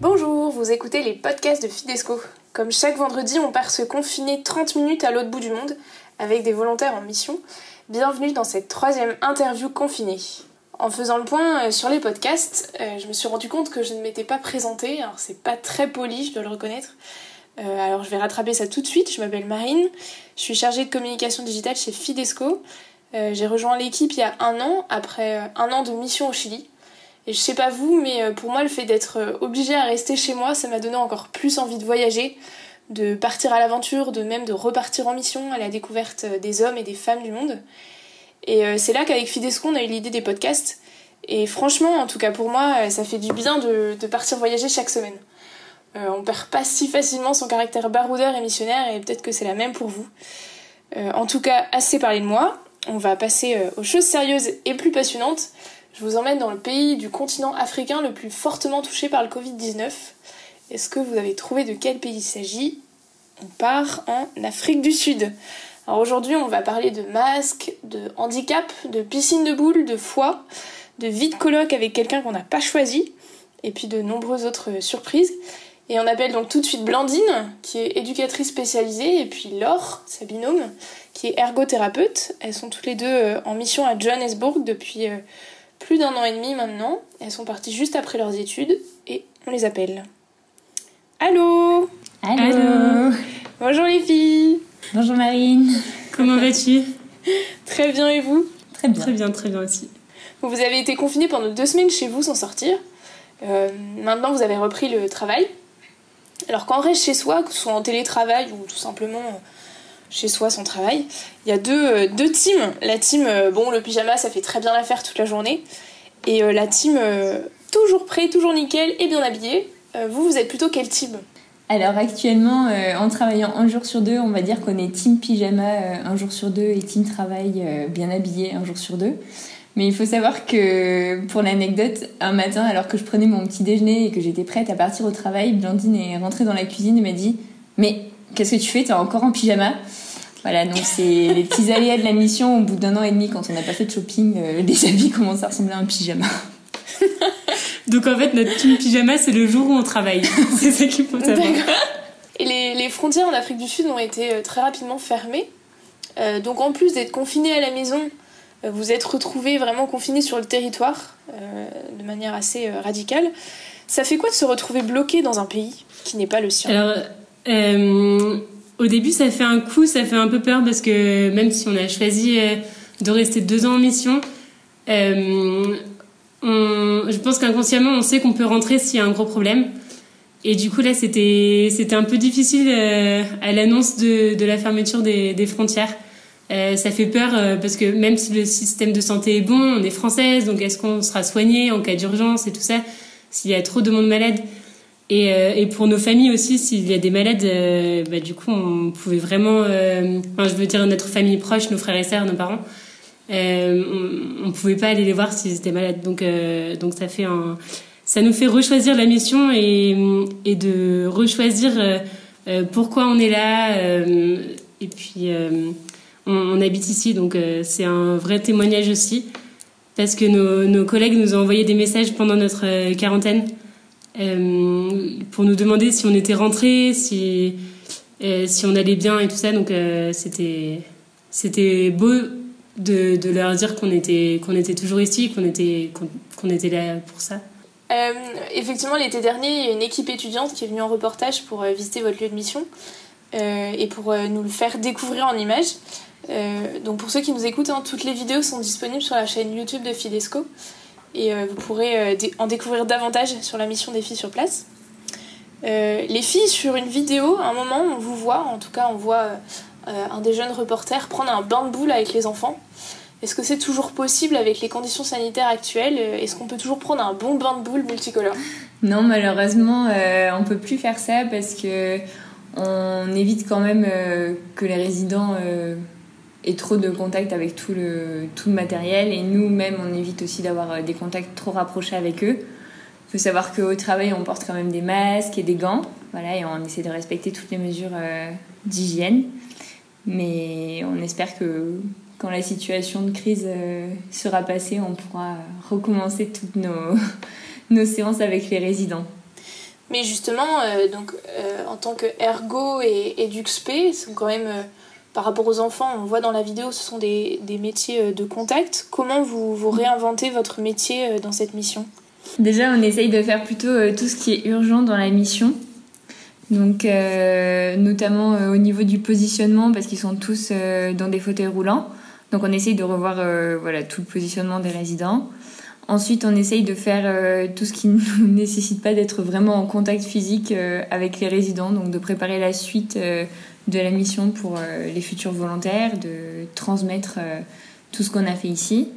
Bonjour, vous écoutez les podcasts de Fidesco. Comme chaque vendredi, on part se confiner 30 minutes à l'autre bout du monde avec des volontaires en mission. Bienvenue dans cette troisième interview confinée. En faisant le point euh, sur les podcasts, euh, je me suis rendu compte que je ne m'étais pas présentée. Alors c'est pas très poli, je dois le reconnaître. Euh, alors je vais rattraper ça tout de suite. Je m'appelle Marine, je suis chargée de communication digitale chez Fidesco. J'ai rejoint l'équipe il y a un an, après un an de mission au Chili. Et je sais pas vous, mais pour moi le fait d'être obligée à rester chez moi, ça m'a donné encore plus envie de voyager, de partir à l'aventure, de même de repartir en mission à la découverte des hommes et des femmes du monde. Et c'est là qu'avec Fidesco, on a eu l'idée des podcasts. Et franchement, en tout cas pour moi, ça fait du bien de, de partir voyager chaque semaine. Euh, on perd pas si facilement son caractère baroudeur et missionnaire, et peut-être que c'est la même pour vous. Euh, en tout cas, assez parlé de moi. On va passer euh, aux choses sérieuses et plus passionnantes. Je vous emmène dans le pays du continent africain le plus fortement touché par le Covid-19. Est-ce que vous avez trouvé de quel pays il s'agit? On part en Afrique du Sud. Alors aujourd'hui, on va parler de masques, de handicap, de piscine de boules, de foie, de vie de colloque avec quelqu'un qu'on n'a pas choisi, et puis de nombreuses autres surprises. Et on appelle donc tout de suite Blandine, qui est éducatrice spécialisée, et puis Laure, sa binôme, qui est ergothérapeute. Elles sont toutes les deux euh, en mission à Johannesburg depuis euh, plus d'un an et demi maintenant. Elles sont parties juste après leurs études, et on les appelle. Allô Allô Bonjour les filles Bonjour Marine Comment vas-tu? Très bien, et vous? Très bien. Très bien, très bien aussi. Vous avez été confinés pendant deux semaines chez vous sans sortir. Euh, maintenant, vous avez repris le travail. Alors quand on reste chez soi, que ce soit en télétravail ou tout simplement chez soi sans travail, il y a deux, euh, deux teams. La team, euh, bon, le pyjama, ça fait très bien l'affaire toute la journée. Et la team, toujours prêt, toujours nickel et bien habillé. vous, vous êtes plutôt quel team? Alors actuellement, en travaillant un jour sur deux, on va dire qu'on est team pyjama un jour sur deux et team travail bien habillé un jour sur deux. Mais il faut savoir que, pour l'anecdote, un matin, alors que je prenais mon petit déjeuner et que j'étais prête à partir au travail, Blandine est rentrée dans la cuisine et m'a dit Mais qu'est-ce que tu fais? T'es encore en pyjama? Voilà, donc c'est les petits aléas de la mission. Au bout d'un an et demi, quand on n'a pas fait de shopping, euh, les habits commencent à ressembler à un pyjama. donc en fait, notre team pyjama, c'est le jour où on travaille. c'est ça qu'il faut savoir. Et les, les, frontières en Afrique du Sud ont été euh, très rapidement fermées. Euh, donc en plus d'être confinés à la maison, vous êtes retrouvés vraiment confinés sur le territoire euh, de manière assez euh, radicale. Ça fait quoi de se retrouver bloqué dans un pays qui n'est pas le sien? Alors, euh, au début, ça fait un coup, ça fait un peu peur parce que même si on a choisi de rester deux ans en mission, on, je pense qu'inconsciemment, on sait qu'on peut rentrer s'il y a un gros problème. Et du coup, là, c'était un peu difficile à l'annonce de, la fermeture des frontières. Euh, ça fait peur euh, parce que même si le système de santé est bon, on est française, donc est-ce qu'on sera soigné en cas d'urgence et tout ça S'il y a trop de monde malade? Et, euh, pour nos familles aussi, s'il y a des malades, bah, du coup, on pouvait vraiment, je veux dire notre famille proche, nos frères et sœurs, nos parents, on, on pouvait pas aller les voir s'ils étaient malades. Donc, donc ça fait un, ça nous fait rechoisir la mission et, et de rechoisir pourquoi on est là et puis on, habite ici, donc euh, c'est un vrai témoignage aussi, parce que nos, collègues nous ont envoyé des messages pendant notre euh, quarantaine euh, pour nous demander si on était rentrés, si, si on allait bien et tout ça. Donc c'était c'était beau de, leur dire qu'on était était toujours ici, qu'on était était là pour ça. effectivement, l'été dernier, il y a une équipe étudiante qui est venue en reportage pour visiter votre lieu de mission et pour nous le faire découvrir en images. Euh, donc pour ceux qui nous écoutent, hein, toutes les vidéos sont disponibles sur la chaîne YouTube de Fidesco et euh, vous pourrez euh, en découvrir davantage sur la mission des filles sur place. les filles, sur une vidéo, à un moment, on vous voit, en tout cas on voit un des jeunes reporters prendre un bain de boule avec les enfants. Est-ce que c'est toujours possible avec les conditions sanitaires actuelles? Est-ce qu'on peut toujours prendre un bon bain de boule multicolore? Non, malheureusement, on peut plus faire ça parce que on évite quand même que les résidents et trop de contacts avec tout le, tout le matériel. Et nous-mêmes, on évite aussi d'avoir euh, des contacts trop rapprochés avec eux. Il faut savoir qu'au travail, on porte quand même des masques et des gants. Voilà, et on essaie de respecter toutes les mesures euh, d'hygiène. Mais on espère que quand la situation de crise sera passée, on pourra recommencer toutes nos, nos séances avec les résidents. Mais justement, donc, en tant que ergo et, et d'UXP, sont quand même par rapport aux enfants, on voit dans la vidéo, ce sont des, des métiers euh, de contact. Comment vous, vous réinventez votre métier euh, dans cette mission? Déjà, on essaye de faire plutôt euh, tout ce qui est urgent dans la mission. Donc, notamment au niveau du positionnement, parce qu'ils sont tous dans des fauteuils roulants. Donc, on essaye de revoir voilà, tout le positionnement des résidents. Ensuite, on essaye de faire tout ce qui ne nécessite pas d'être vraiment en contact physique avec les résidents, donc de préparer la suite de la mission pour euh, les futurs volontaires, de transmettre euh, tout ce qu'on a fait ici.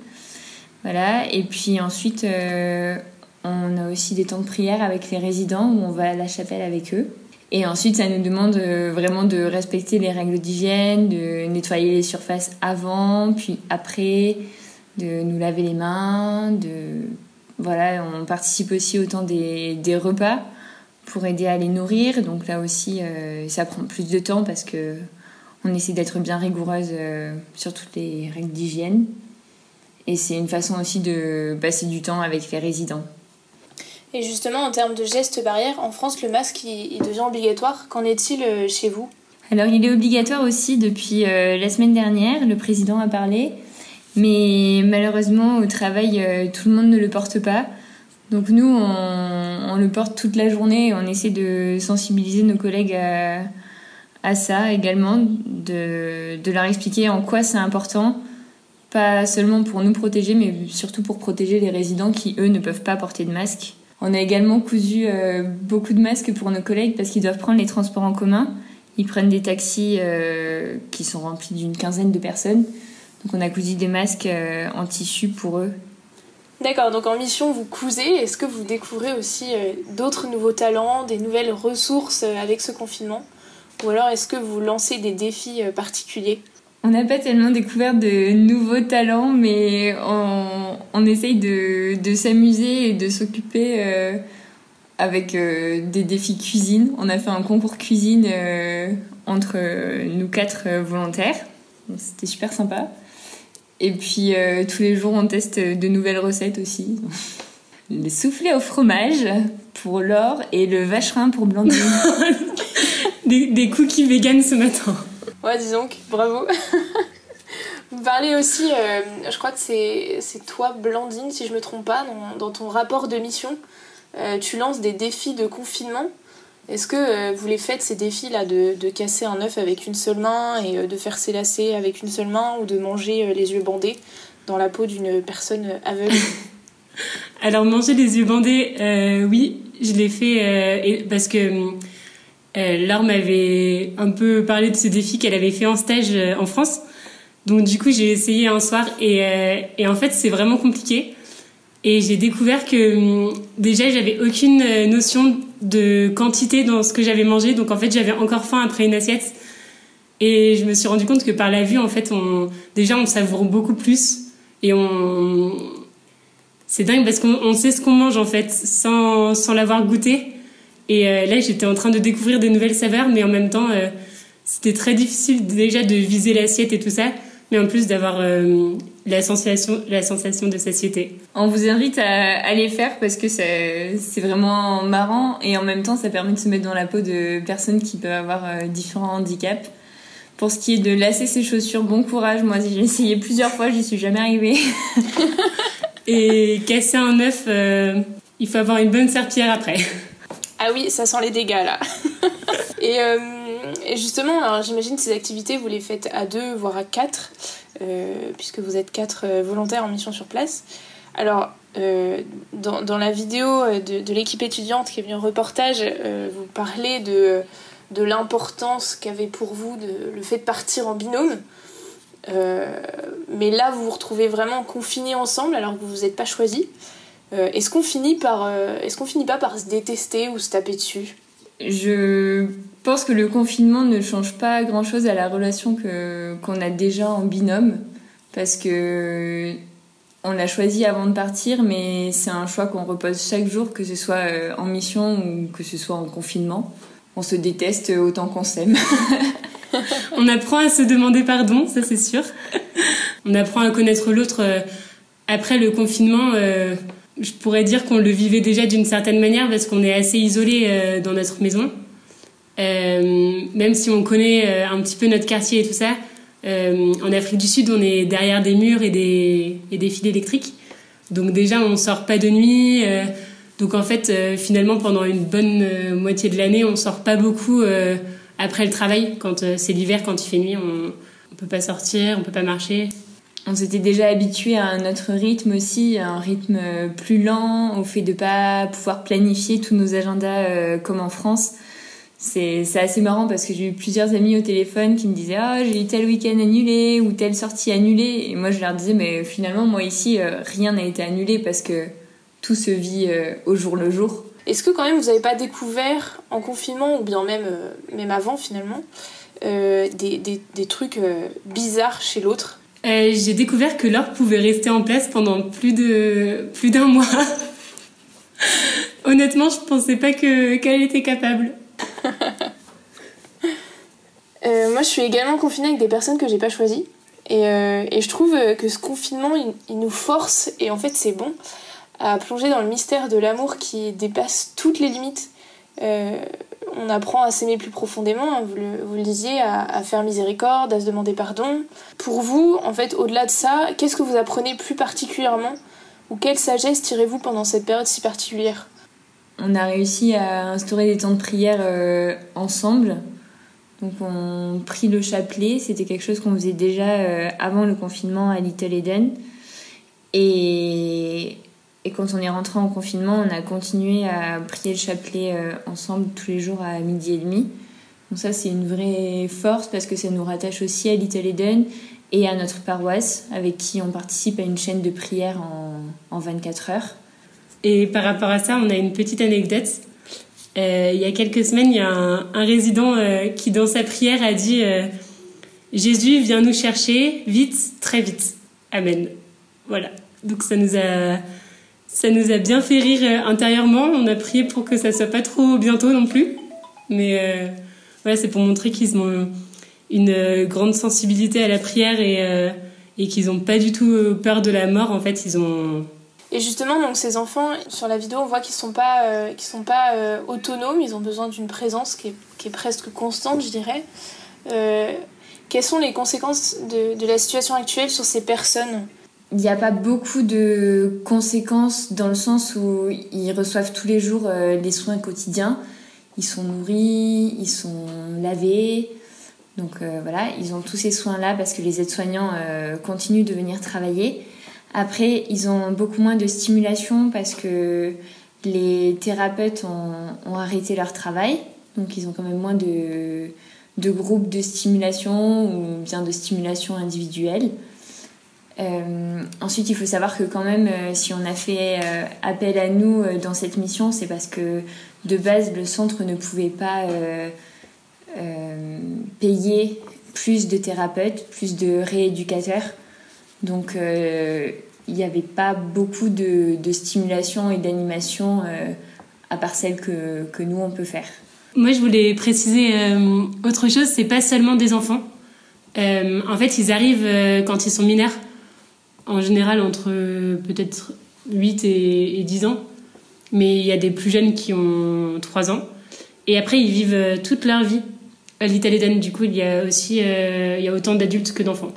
Voilà. Et puis ensuite, euh, on a aussi des temps de prière avec les résidents où on va à la chapelle avec eux. Et ensuite, ça nous demande vraiment de respecter les règles d'hygiène, de nettoyer les surfaces avant, puis après, de nous laver les mains, de voilà, on participe aussi au temps des, des repas pour aider à les nourrir. Donc là aussi, euh, ça prend plus de temps parce que on essaie d'être bien rigoureuse euh, sur toutes les règles d'hygiène. Et c'est une façon aussi de passer du temps avec les résidents. Et justement, en termes de gestes barrières, en France, le masque, il, devient obligatoire. Qu'en est-il euh, chez vous? Alors, il est obligatoire aussi depuis la semaine dernière. Le président a parlé. Mais malheureusement, au travail, tout le monde ne le porte pas. Donc nous, on, le porte toute la journée et on essaie de sensibiliser nos collègues à, ça également, de, leur expliquer en quoi c'est important, pas seulement pour nous protéger, mais surtout pour protéger les résidents qui, eux, ne peuvent pas porter de masque. On a également cousu euh, beaucoup de masques pour nos collègues parce qu'ils doivent prendre les transports en commun. Ils prennent des taxis euh, qui sont remplis d'une quinzaine de personnes. Donc on a cousu des masques euh, en tissu pour eux D'accord, donc en mission, vous cousez. Est-ce que vous découvrez aussi euh, d'autres nouveaux talents, des nouvelles ressources euh, avec ce confinement? Ou alors est-ce que vous lancez des défis euh, particuliers? On n'a pas tellement découvert de nouveaux talents, mais on, essaye de s'amuser et de s'occuper avec des défis cuisine. On a fait un concours cuisine entre nous quatre volontaires. C'était super sympa. Et puis euh, tous les jours, on teste de nouvelles recettes aussi. Le soufflé au fromage pour Laure et le vacherin pour Blandine. des, cookies vegan ce matin. Ouais, disons, bravo. Vous parlez aussi, euh, je crois que c'est toi, Blandine, si je me trompe pas, dans, ton rapport de mission. Euh, tu lances des défis de confinement. Est-ce que euh, vous les faites ces défis-là de, de, casser un œuf avec une seule main et euh, de faire ses lacets avec une seule main ou de manger euh, les yeux bandés dans la peau d'une personne aveugle? Alors manger les yeux bandés, oui, je l'ai fait parce que Laure m'avait un peu parlé de ce défi qu'elle avait fait en stage en France. Donc du coup j'ai essayé un soir et, et en fait c'est vraiment compliqué. Et j'ai découvert que hum, déjà j'avais aucune notion de quantité dans ce que j'avais mangé. Donc en fait, j'avais encore faim après une assiette. Et je me suis rendu compte que par la vue, en fait, on, déjà, on savoure beaucoup plus. Et on. C'est dingue parce qu'on sait ce qu'on mange, en fait, sans, sans l'avoir goûté. Et euh, là, j'étais en train de découvrir des nouvelles saveurs, mais en même temps, euh, c'était très difficile déjà de viser l'assiette et tout ça mais en plus d'avoir euh, la, sensation, la sensation de satiété. On vous invite à, à les faire parce que c'est vraiment marrant et en même temps ça permet de se mettre dans la peau de personnes qui peuvent avoir euh, différents handicaps. Pour ce qui est de lasser ses chaussures, bon courage. Moi, j'ai essayé plusieurs fois, j'y suis jamais arrivée. et casser un œuf, euh, il faut avoir une bonne serpillère après. Ah oui, ça sent les dégâts là. et, euh, et, justement, j'imagine ces activités, vous les faites à deux, voire à quatre, euh, puisque vous êtes quatre euh, volontaires en mission sur place. Alors, dans, la vidéo de, de l'équipe étudiante qui est venue en reportage, vous parlez de, l'importance qu'avait pour vous le fait de partir en binôme. mais là, vous vous retrouvez vraiment confinés ensemble alors que vous ne vous êtes pas choisis. Euh, est-ce qu'on finit par, euh, est-ce qu'on finit pas par se détester ou se taper dessus? Je pense que le confinement ne change pas grand-chose à la relation que qu'on a déjà en binôme, parce que on l'a choisi avant de partir, mais c'est un choix qu'on repose chaque jour, que ce soit euh, en mission ou que ce soit en confinement. On se déteste autant qu'on s'aime. on apprend à se demander pardon, ça c'est sûr. On apprend à connaître l'autre. Euh, après le confinement, euh, je pourrais dire qu'on le vivait déjà d'une certaine manière parce qu'on est assez isolé euh, dans notre maison. même si on connaît un petit peu notre quartier et tout ça, en Afrique du Sud, on est derrière des murs et des, et des fils électriques. Donc déjà, on sort pas de nuit. donc en fait, finalement, pendant une bonne moitié de l'année, on sort pas beaucoup après le travail. Quand c'est l'hiver, quand il fait nuit, on, on peut pas sortir, on peut pas marcher on s'était déjà habitué à notre rythme aussi, à un rythme plus lent, au fait de pas pouvoir planifier tous nos agendas euh, comme en France. C'est assez marrant parce que j'ai eu plusieurs amis au téléphone qui me disaient ah j'ai eu tel week-end annulé ou telle sortie annulée et moi je leur disais mais finalement moi ici euh, rien n'a été annulé parce que tout se vit euh, au jour le jour. Est-ce que quand même vous n'avez pas découvert en confinement ou bien même même avant finalement des, des, trucs bizarres chez l'autre? Euh, j'ai découvert que l'or pouvait rester en place pendant plus de plus d'un mois. Honnêtement, je pensais pas que qu'elle était capable. Euh, moi, je suis également confinée avec des personnes que j'ai pas choisies. Et, euh, et, je trouve que ce confinement, il, nous force, et en fait c'est bon, à plonger dans le mystère de l'amour qui dépasse toutes les limites on apprend à s'aimer plus profondément, hein, vous, le, disiez, à, faire miséricorde, à se demander pardon. Pour vous, en fait, au-delà de ça, qu'est-ce que vous apprenez plus particulièrement Ou quelle sagesse tirez-vous pendant cette période si particulière? On a réussi à instaurer des temps de prière euh, ensemble. Donc on prie le chapelet, c'était quelque chose qu'on faisait déjà euh, avant le confinement à Little Eden. Et et quand on est rentré en confinement, on a continué à prier le chapelet euh, ensemble tous les jours à midi et demi. Donc ça, c'est une vraie force parce que ça nous rattache aussi à Little Eden et à notre paroisse avec qui on participe à une chaîne de prière en, en 24 heures. Et par rapport à ça, on a une petite anecdote. Euh, il y a quelques semaines, il y a un, résident euh, qui, dans sa prière, a dit Jésus, viens nous chercher, vite, très vite. Amen. Voilà. Donc ça nous a ça nous a bien fait rire euh, intérieurement. On a prié pour que ça soit pas trop bientôt non plus. Mais euh, voilà, c'est pour montrer qu'ils ont une euh, grande sensibilité à la prière et, qu'ils n'ont pas du tout peur de la mort. En fait, ils ont. Et justement, donc ces enfants, sur la vidéo, on voit qu'ils sont pas, sont pas autonomes. Ils ont besoin d'une présence qui est, presque constante, je dirais. quelles sont les conséquences de la situation actuelle sur ces personnes? Il n'y a pas beaucoup de conséquences dans le sens où ils reçoivent tous les jours euh, les soins quotidiens. Ils sont nourris, ils sont lavés. Donc euh, voilà, ils ont tous ces soins-là parce que les aides-soignants euh, continuent de venir travailler. Après, ils ont beaucoup moins de stimulation parce que les thérapeutes ont, arrêté leur travail. Donc ils ont quand même moins de, de groupes de stimulation ou bien de stimulation individuelle. Euh, ensuite, il faut savoir que quand même, euh, si on a fait euh, appel à nous dans cette mission, c'est parce que de base, le centre ne pouvait pas payer plus de thérapeutes, plus de rééducateurs. Donc, il n'y avait pas beaucoup de, stimulation et d'animation à part celle que, que, nous, on peut faire. Moi, je voulais préciser autre chose, c'est pas seulement des enfants. en fait, ils arrivent quand ils sont mineurs en général entre peut-être 8 et, 10 ans. Mais il y a des plus jeunes qui ont 3 ans. Et après, ils vivent euh, toute leur vie à l'Italie Du coup, il y a aussi euh, il y a autant d'adultes que d'enfants.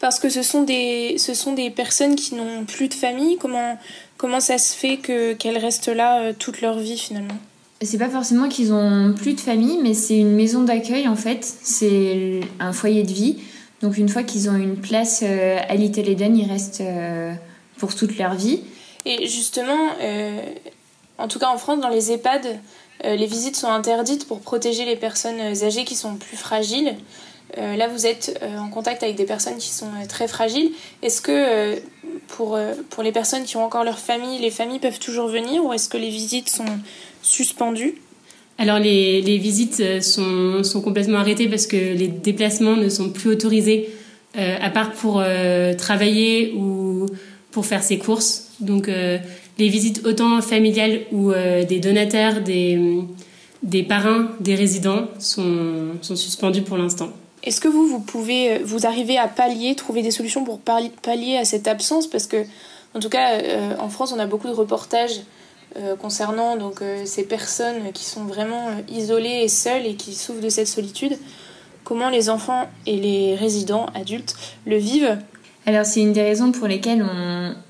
Parce que ce sont des, ce sont des personnes qui n'ont plus de famille. Comment, comment ça se fait que, qu'elles restent là euh, toute leur vie finalement? C'est pas forcément qu'ils ont plus de famille, mais c'est une maison d'accueil en fait. C'est un foyer de vie. Donc une fois qu'ils ont une place euh, à Little Eden, ils restent euh, pour toute leur vie. Et justement, euh, en tout cas en France, dans les EHPAD, les visites sont interdites pour protéger les personnes âgées qui sont plus fragiles. là, vous êtes en contact avec des personnes qui sont très fragiles. Est-ce que pour, pour les personnes qui ont encore leur famille, les familles peuvent toujours venir ou est-ce que les visites sont suspendues? Alors les, les visites euh, sont, sont, complètement arrêtées parce que les déplacements ne sont plus autorisés, euh, à part pour euh, travailler ou pour faire ses courses. Donc les visites autant familiales ou des donataires, des, des parrains, des résidents sont, sont suspendues pour l'instant. Est-ce que vous, vous pouvez, vous arrivez à pallier, trouver des solutions pour pallier à cette absence? Parce que, en tout cas, en France, on a beaucoup de reportages concernant donc, ces personnes qui sont vraiment isolées et seules et qui souffrent de cette solitude. Comment les enfants et les résidents adultes le vivent alors c'est une des raisons pour lesquelles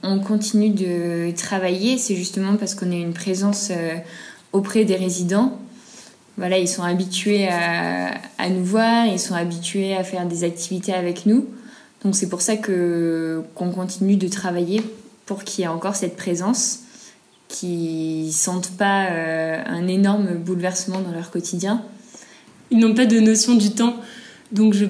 on, continue de travailler, c'est justement parce qu'on a une présence euh, auprès des résidents. Voilà, ils sont habitués à, nous voir, ils sont habitués à faire des activités avec nous. Donc c'est pour ça que qu'on continue de travailler pour qu'il y ait encore cette présence, ne sentent pas euh, un énorme bouleversement dans leur quotidien. Ils n'ont pas de notion du temps, donc je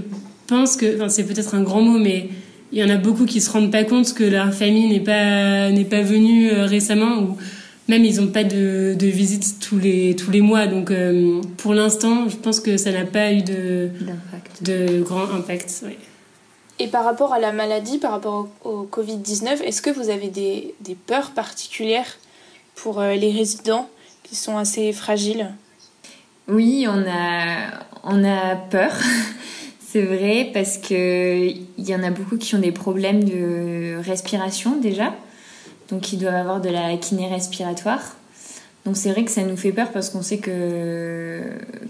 pense que, enfin c'est peut-être un grand mot, mais il y en a beaucoup qui se rendent pas compte que leur famille n'est pas n'est pas venue euh, récemment ou même ils n'ont pas de, de visite tous les tous les mois. Donc euh, pour l'instant je pense que ça n'a pas eu de de grand impact et par rapport à la maladie par rapport au, Covid 19 est-ce que vous avez des, des peurs particulières? Pour euh, les résidents qui sont assez fragiles oui on a on a peur C'est vrai parce que il y en a beaucoup qui ont des problèmes de respiration déjà, donc ils doivent avoir de la kiné respiratoire. Donc c'est vrai que ça nous fait peur parce qu'on sait que,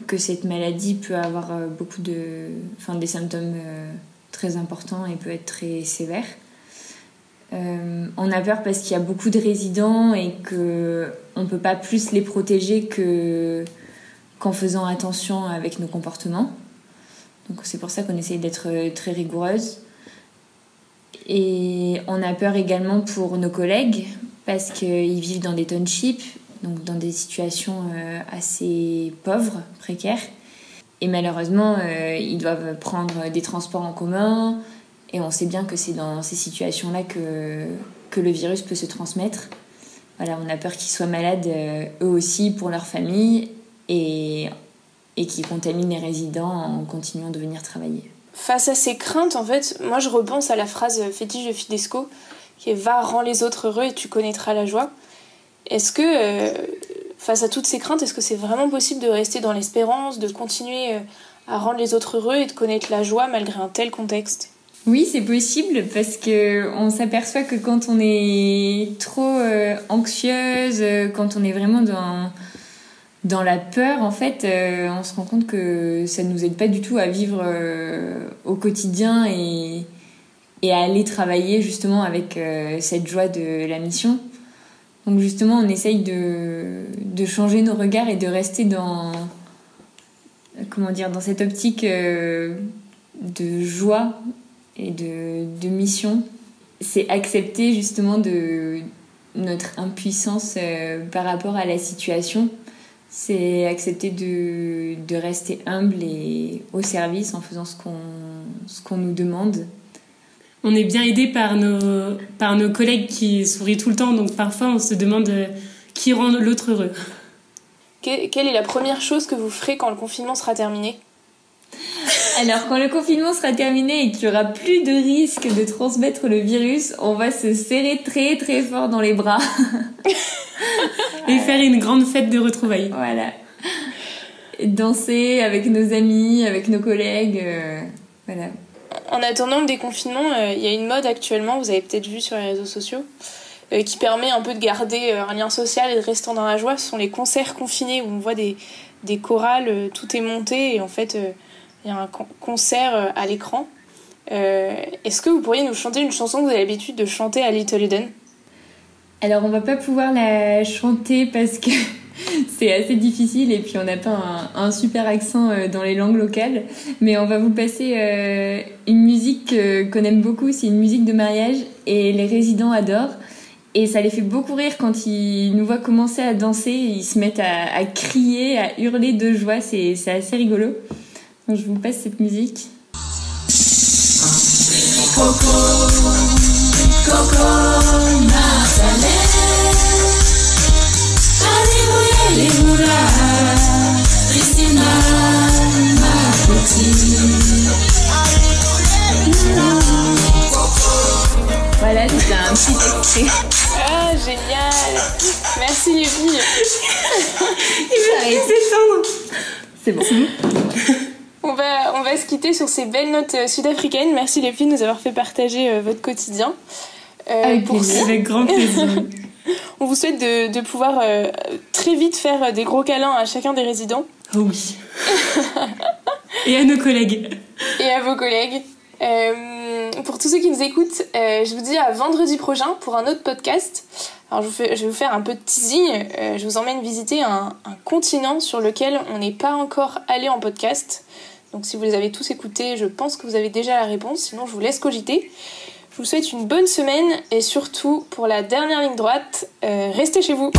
que cette maladie peut avoir euh, beaucoup de, enfin, des symptômes euh, très importants et peut être très sévère. Euh, on a peur parce qu'il y a beaucoup de résidents et qu'on ne peut pas plus les protéger que, qu'en faisant attention avec nos comportements. Donc c'est pour ça qu'on essaye d'être euh, très rigoureuse. Et on a peur également pour nos collègues parce qu'ils vivent dans des townships, donc dans des situations euh, assez pauvres, précaires. Et malheureusement, ils doivent prendre des transports en commun. Et on sait bien que c'est dans ces situations-là que, que le virus peut se transmettre. Voilà, on a peur qu'ils soient malades eux aussi pour leur famille. Et et qui contamine les résidents en continuant de venir travailler. Face à ces craintes, en fait, moi je repense à la phrase fétiche de Fidesco qui est Va, rends les autres heureux et tu connaîtras la joie. Est-ce que, euh, face à toutes ces craintes, est-ce que c'est vraiment possible de rester dans l'espérance, de continuer euh, à rendre les autres heureux et de connaître la joie malgré un tel contexte? Oui, c'est possible parce que on s'aperçoit que quand on est trop euh, anxieuse, quand on est vraiment dans dans la peur, en fait, euh, on se rend compte que ça ne nous aide pas du tout à vivre euh, au quotidien et, et, à aller travailler justement avec euh, cette joie de la mission. Donc justement, on essaye de, de, changer nos regards et de rester dans, comment dire, dans cette optique de joie et de, de mission. C'est accepter justement de notre impuissance par rapport à la situation c'est accepter de, de, rester humble et au service en faisant ce qu'on qu'on nous demande. On est bien aidé par nos, par nos collègues qui sourient tout le temps, donc parfois on se demande euh, qui rend l'autre heureux. quelle est la première chose que vous ferez quand le confinement sera terminé? Alors, quand le confinement sera terminé et qu'il n'y aura plus de risque de transmettre le virus, on va se serrer très très fort dans les bras. et faire une grande fête de retrouvailles. Voilà. danser avec nos amis, avec nos collègues. Euh, voilà. En attendant le déconfinement, euh, il y a une mode actuellement, vous avez peut-être vu sur les réseaux sociaux, euh, qui permet un peu de garder un lien social et de rester dans la joie. Ce sont les concerts confinés où on voit des, des chorales, tout est monté et en fait il y a un concert à l'écran. Est-ce que vous pourriez nous chanter une chanson que vous avez l'habitude de chanter à Little Eden? Alors on va pas pouvoir la chanter parce que c'est assez difficile et puis on n'a pas un, super accent euh, dans les langues locales. Mais on va vous passer euh, une musique qu'on aime beaucoup, c'est une musique de mariage et les résidents adorent. Et ça les fait beaucoup rire quand ils nous voient commencer à danser, ils se mettent à, à crier, à hurler de joie, c'est assez rigolo. Donc je vous passe cette musique. Coco. Coco Alléluia, Christina Voilà, c'est un petit extrait. Ah, génial Merci filles Il va s'étendre C'est bon. On, va, on va se quitter sur ces belles notes sud-africaines. Merci les filles de nous avoir fait partager votre quotidien. avec, avec grand plaisir. on vous souhaite de, de pouvoir très vite faire des gros câlins à chacun des résidents. Oh oui. Et à nos collègues. Et à vos collègues. Euh, pour tous ceux qui nous écoutent, euh, je vous dis à vendredi prochain pour un autre podcast. Alors je, vais vous faire un peu de teasing. Euh, je vous emmène visiter un, un continent sur lequel on n'est pas encore allé en podcast. Donc si vous les avez tous écoutés, je pense que vous avez déjà la réponse. Sinon, je vous laisse cogiter. Je vous souhaite une bonne semaine et surtout pour la dernière ligne droite, restez chez vous.